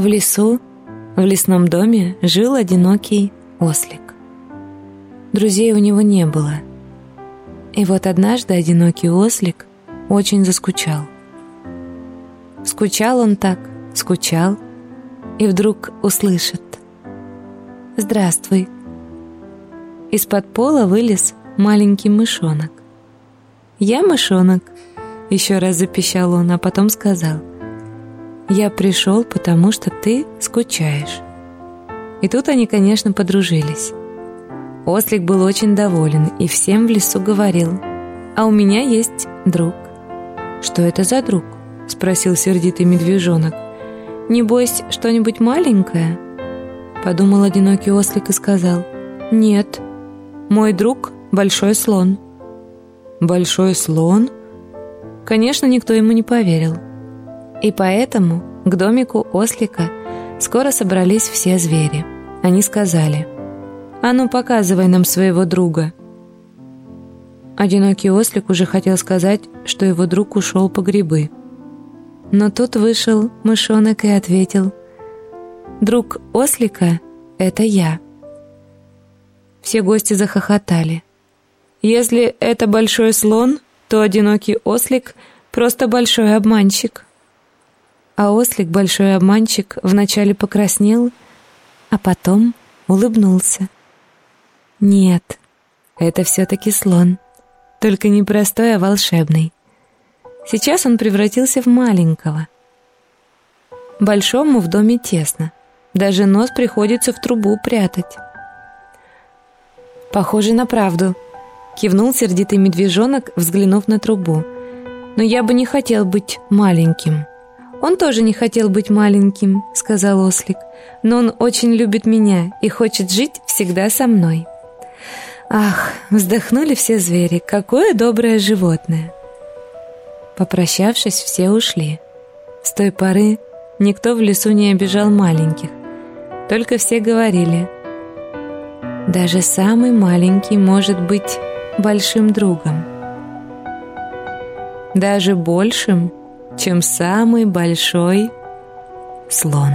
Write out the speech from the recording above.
В лесу, в лесном доме, жил одинокий ослик. Друзей у него не было. И вот однажды одинокий ослик очень заскучал. Скучал он так, скучал, и вдруг услышит. «Здравствуй». Из-под пола вылез маленький мышонок. «Я мышонок», — еще раз запищал он, а потом сказал. «Я пришел, потому что ты скучаешь». И тут они, конечно, подружились. Ослик был очень доволен и всем в лесу говорил, «А у меня есть друг». «Что это за друг?» — спросил сердитый медвежонок. «Небось, что-нибудь маленькое?» Подумал одинокий ослик и сказал, «Нет, мой друг — большой слон». «Большой слон?» Конечно, никто ему не поверил. И поэтому к домику ослика скоро собрались все звери. Они сказали, «А ну, показывай нам своего друга». Одинокий ослик уже хотел сказать, что его друг ушел по грибы. Но тут вышел мышонок и ответил, «Друг ослика — это я». Все гости захохотали. Если это большой слон, то одинокий ослик — просто большой обманщик. А ослик, большой обманщик, вначале покраснел, а потом улыбнулся. Нет, это все-таки слон. Только не простой, а волшебный. Сейчас он превратился в маленького. Большому в доме тесно. Даже нос приходится в трубу прятать. Похоже на правду. Кивнул сердитый медвежонок, взглянув на трубу. Но я бы не хотел быть маленьким. Он тоже не хотел быть маленьким, сказал ослик. Но он очень любит меня и хочет жить всегда со мной. Ах, вздохнули все звери, какое доброе животное. Попрощавшись, все ушли. С той поры никто в лесу не обижал маленьких. Только все говорили, даже самый маленький может быть большим другом. Даже большим, чем самый большой слон.